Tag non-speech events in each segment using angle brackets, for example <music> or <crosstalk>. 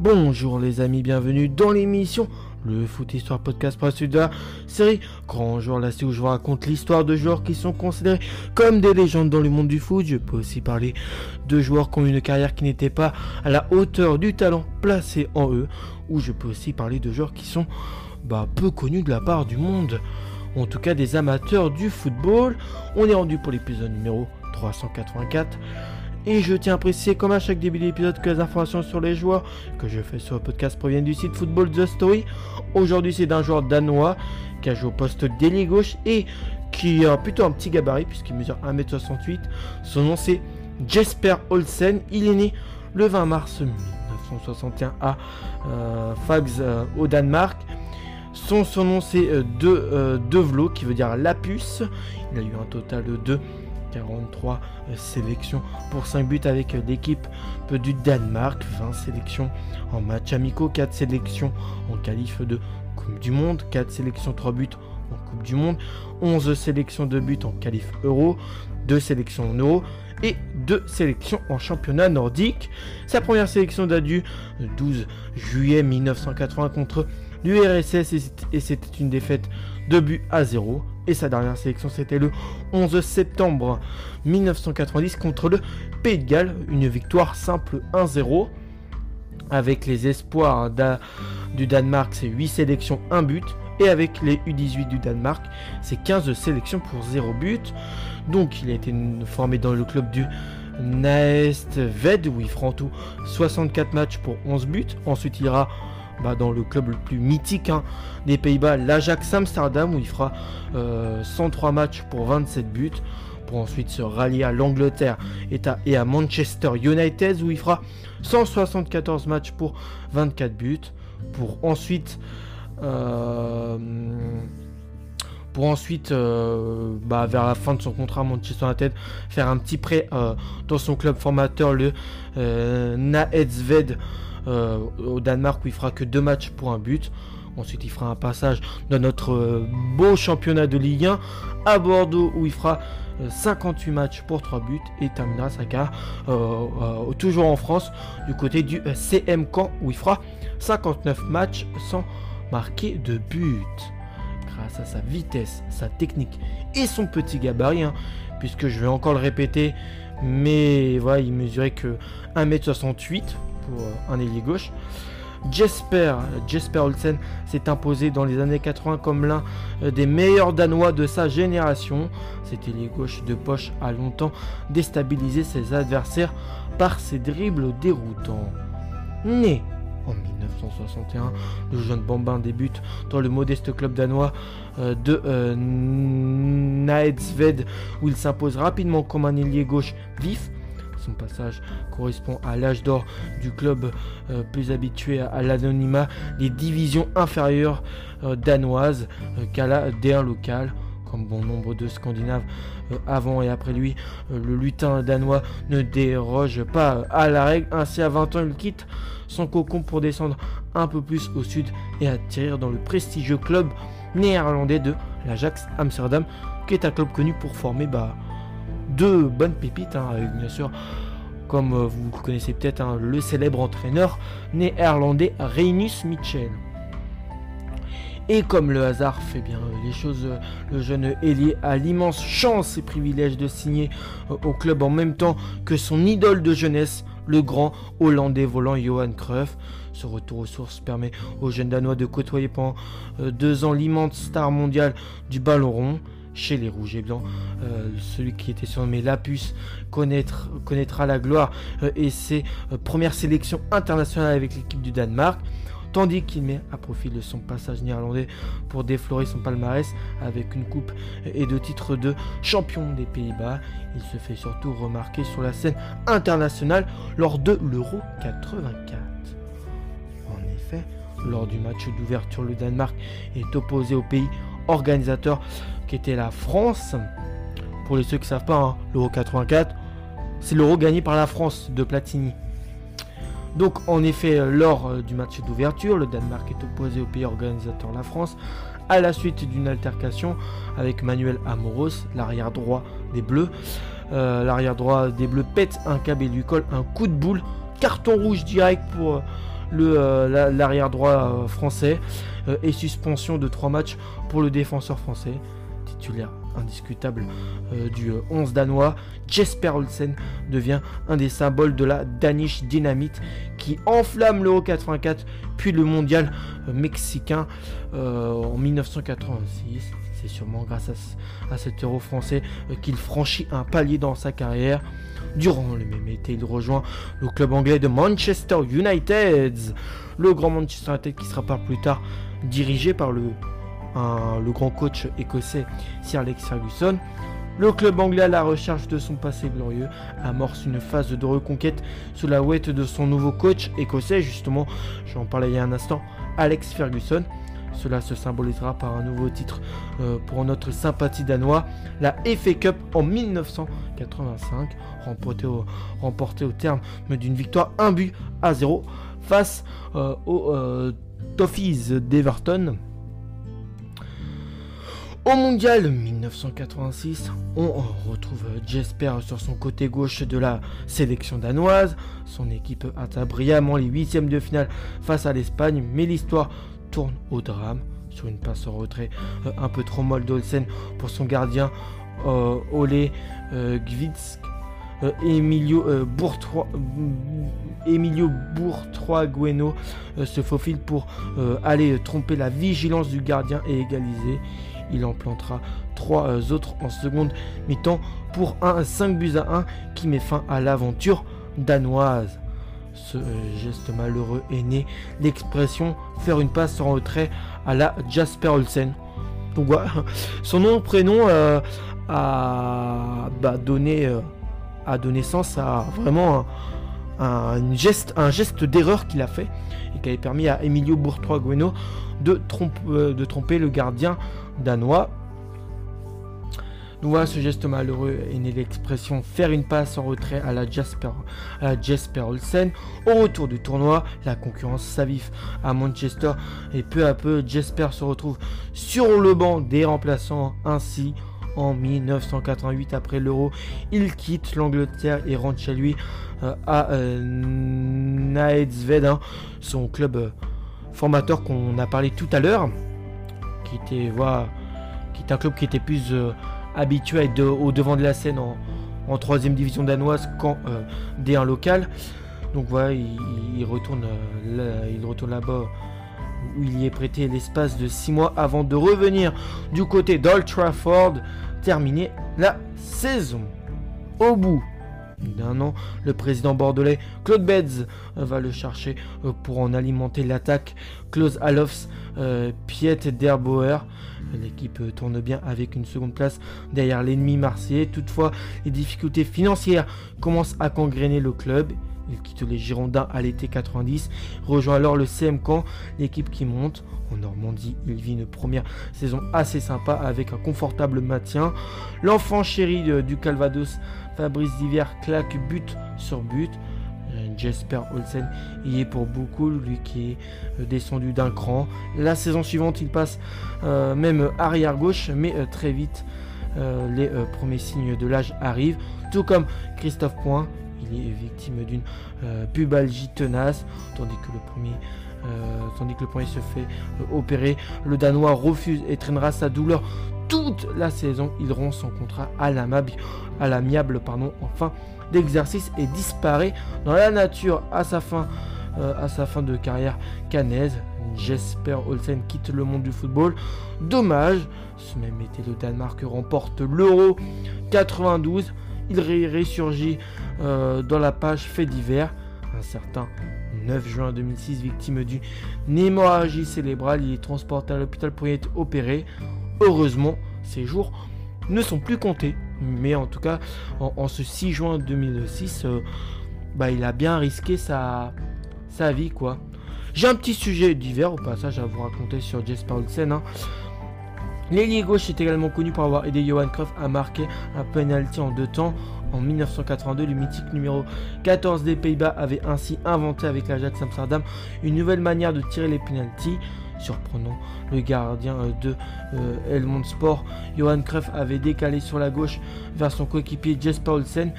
Bonjour les amis, bienvenue dans l'émission Le Foot Histoire Podcast pour de la série Grand Joueur, là où je vous raconte l'histoire de joueurs qui sont considérés comme des légendes dans le monde du foot. Je peux aussi parler de joueurs qui ont une carrière qui n'était pas à la hauteur du talent placé en eux. Ou je peux aussi parler de joueurs qui sont bah, peu connus de la part du monde. En tout cas des amateurs du football. On est rendu pour l'épisode numéro 384. Et je tiens à préciser, comme à chaque début d'épisode, que les informations sur les joueurs que je fais sur le podcast proviennent du site Football The Story. Aujourd'hui, c'est d'un joueur danois qui a joué au poste d'ailier gauche et qui a plutôt un petit gabarit puisqu'il mesure 1m68. Son nom, c'est Jesper Olsen. Il est né le 20 mars 1961 à euh, Fags euh, au Danemark. Son surnom c'est euh, de, Devlo qui veut dire la puce. Il a eu un total de 43 euh, sélections pour 5 buts avec euh, l'équipe du Danemark, 20 sélections en match amicaux, 4 sélections en qualif de Coupe du Monde, 4 sélections 3 buts en Coupe du Monde, 11 sélections de buts en qualif euro, 2 sélections en euro et 2 sélections en championnat nordique. Sa première sélection date du 12 juillet 1980 contre l'URSS et c'était une défaite de but à 0 et sa dernière sélection c'était le 11 septembre 1990 contre le Pays de Galles, une victoire simple 1-0 avec les espoirs du Danemark, c'est 8 sélections, 1 but. Et avec les U18 du Danemark, c'est 15 sélections pour 0 but. Donc il a été formé dans le club du Naest Ved où il fera en tout 64 matchs pour 11 buts. Ensuite il ira bah, dans le club le plus mythique hein, des Pays-Bas, l'Ajax Amsterdam, où il fera 103 euh, matchs pour 27 buts, pour ensuite se rallier à l'Angleterre et à, Manchester United, où il fera 174 matchs pour 24 buts, pour ensuite... Euh, pour ensuite, euh, bah, vers la fin de son contrat Manchester United, faire un petit prêt dans son club formateur, le Naedsved euh, au Danemark où il fera que deux matchs pour un but. Ensuite, il fera un passage dans notre euh, beau championnat de Ligue 1 à Bordeaux où il fera 58 euh, matchs pour 3 buts et terminera sa carrière toujours en France du côté du CM Caen où il fera 59 matchs sans marquer de but. Grâce à sa vitesse, sa technique et son petit gabarit, hein, puisque je vais encore le répéter, mais voilà, il mesurait que 1m68 euh, un ailier gauche. Jesper, Jesper Olsen s'est imposé dans les années 80 comme l'un euh, des meilleurs Danois de sa génération. Cet ailier gauche de poche a longtemps déstabilisé ses adversaires par ses dribbles déroutants. Né en 1961, le jeune bambin débute dans le modeste club danois euh, de euh, où il s'impose rapidement comme un ailier gauche vif son passage correspond à l'âge d'or du club euh, plus habitué à, l'anonymat des divisions inférieures euh, danoises euh, qu'à la D1 locale. Comme bon nombre de Scandinaves avant et après lui, le lutin danois ne déroge pas à la règle. Ainsi, à 20 ans, il quitte son cocon pour descendre un peu plus au sud et atterrir dans le prestigieux club néerlandais de l'Ajax Amsterdam, qui est un club connu pour former bah, deux bonnes pépites, hein, avec bien sûr, comme euh, vous connaissez peut-être, hein, le célèbre entraîneur néerlandais Reinus Mitchell. Et comme le hasard fait bien les choses, euh, le jeune Elie a l'immense chance et privilège de signer euh, au club en même temps que son idole de jeunesse, le grand Hollandais volant Johan Cruyff. Ce retour aux sources permet au jeune Danois de côtoyer pendant deux ans l'immense star mondiale du ballon rond chez les Rouges et Blancs. Euh, celui qui était surnommé Lapus connaître, connaîtra la gloire euh, et ses euh, premières sélections internationales avec l'équipe du Danemark. Tandis qu'il met à profit de son passage néerlandais pour déflorer son palmarès avec une coupe et deux titres de champion des Pays-Bas. Il se fait surtout remarquer sur la scène internationale lors de l'Euro 84. En effet, lors du match d'ouverture, le Danemark est opposé au pays organisateur qui était la France. Pour les ceux qui ne savent pas, hein, l'Euro 84, c'est l'Euro gagné par la France de Platini. Donc en effet, lors euh, du match d'ouverture, le Danemark est opposé au pays organisateur la France à la suite d'une altercation avec Manuel Amoros, l'arrière droit des Bleus. L'arrière droit des Bleus pète un câble et lui colle un coup de boule. Carton rouge direct pour l'arrière droit français et suspension de 3 matchs pour le défenseur français titulaire indiscutable euh, du 11 euh, danois, Jesper Olsen devient un des symboles de la Danish Dynamite qui enflamme l'Euro 84 puis le mondial euh, mexicain en 1986. C'est sûrement grâce à, cet euro français qu'il franchit un palier dans sa carrière. Durant le même été, il rejoint le club anglais de Manchester United. Le grand Manchester United qui sera par plus tard dirigé par le le grand coach écossais Sir Alex Ferguson. Le club anglais à la recherche de son passé glorieux amorce une phase de reconquête sous la ouette de son nouveau coach écossais, justement, j'en parlais il y a un instant, Alex Ferguson. Cela se symbolisera par un nouveau titre euh, pour notre sympathie danois, la FA Cup en 1985, remporté au, remporté au terme d'une victoire 1 but à 0 face euh, aux euh, Toffees d'Everton. Au mondial 1986, on retrouve Jesper sur son côté gauche de la sélection danoise. Son équipe atteint brillamment les huitièmes de finale face à l'Espagne, mais l'histoire tourne au drame sur une passe en retrait euh, un peu trop molle d'Olsen pour son gardien euh, Ole euh, Gvitsk. Emilio, Bourtrois, Emilio Gueno se faufile pour aller tromper la vigilance du gardien et égaliser. Il en plantera trois autres en seconde mi-temps pour un 5 buts à 1 qui met fin à l'aventure danoise. Ce euh, geste malheureux est né l'expression faire une passe en retrait à la Jasper Olsen. Donc <laughs> son nom prénom euh, a, bah, donné, a donné sens à vraiment un, geste, d'erreur qu'il a fait et qui avait permis à Emilio Bourtrois-Gueno de, de tromper le gardien danois. Nous voilà ce geste malheureux est né l'expression faire une passe en retrait à la Jasper, à Jasper Olsen. Au retour du tournoi, la concurrence s'avive à Manchester et peu à peu Jasper se retrouve sur le banc des remplaçants. Ainsi, en 1988 après l'Euro, il quitte l'Angleterre et rentre chez lui euh, à euh, son club euh, formateur qu'on a parlé tout à l'heure qui était, voilà, qui est un club qui était plus euh, habitué à être au devant de la scène en, en 3 division danoise qu'en euh, D1 local. Donc voilà, il, retourne, euh, il retourne là-bas où il y est prêté l'espace de 6 mois avant de revenir du côté d'Old Trafford, terminer la saison. Au bout d'un an, le président bordelais Claude Beds va le chercher pour en alimenter l'attaque. Klaus Alofs euh, Piet Derbauer. L'équipe tourne bien avec une seconde place derrière l'ennemi marseillais. Toutefois, les difficultés financières commencent à congréner le club. Il quitte les Girondins à l'été 90, rejoint alors le CM Caen, l'équipe qui monte. En Normandie, il vit une première saison assez sympa avec un confortable maintien. L'enfant chéri du Calvados, Fabrice Diver, claque but sur but. Jesper Olsen y est pour beaucoup, lui qui est euh, descendu d'un cran. La saison suivante, il passe euh, même arrière gauche, mais euh, très vite, les premiers signes de l'âge arrivent. Tout comme Christophe Point, est victime d'une pubalgie tenace, tandis que le premier tandis que le premier se fait opérer. Le Danois refuse et traînera sa douleur toute la saison. Il rompt son contrat à l'amiable pardon, en fin d'exercice et disparaît dans la nature à sa fin, euh, à sa fin de carrière canaise. Jesper Olsen quitte le monde du football. Dommage, ce même été le Danemark remporte l'Euro 92. Il ressurgit euh, dans la page fait divers. Un certain 9 juin 2006, victime d'une hémorragie cérébrale, il est transporté à l'hôpital pour y être opéré. Heureusement, ses jours ne sont plus comptés. Mais en tout cas, en, ce 6 juin 2006, euh, bah, il a bien risqué sa, sa vie, quoi. J'ai un petit sujet divers au passage à vous raconter sur Jesper Olsen. Hein. L'ailier gauche est également connu pour avoir aidé Johan Cruyff à marquer un penalty en deux temps. En 1982, le mythique numéro 14 des Pays-Bas avait ainsi inventé avec l'Ajax Amsterdam une nouvelle manière de tirer les penalties surprenant le gardien de Helmond Sport. Johan Kreff avait décalé sur la gauche vers son coéquipier Jesper Olsen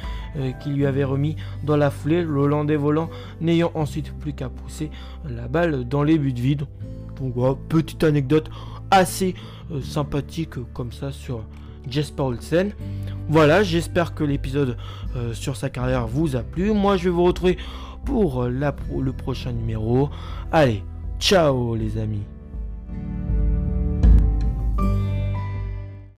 qui lui avait remis dans la foulée, le Hollandais volant n'ayant ensuite plus qu'à pousser la balle dans les buts vides. Petite anecdote assez sympathique comme ça sur Jesper Olsen. Voilà, j'espère que l'épisode euh, sur sa carrière vous a plu. Moi, je vais vous retrouver pour euh, le prochain numéro. Allez, ciao les amis.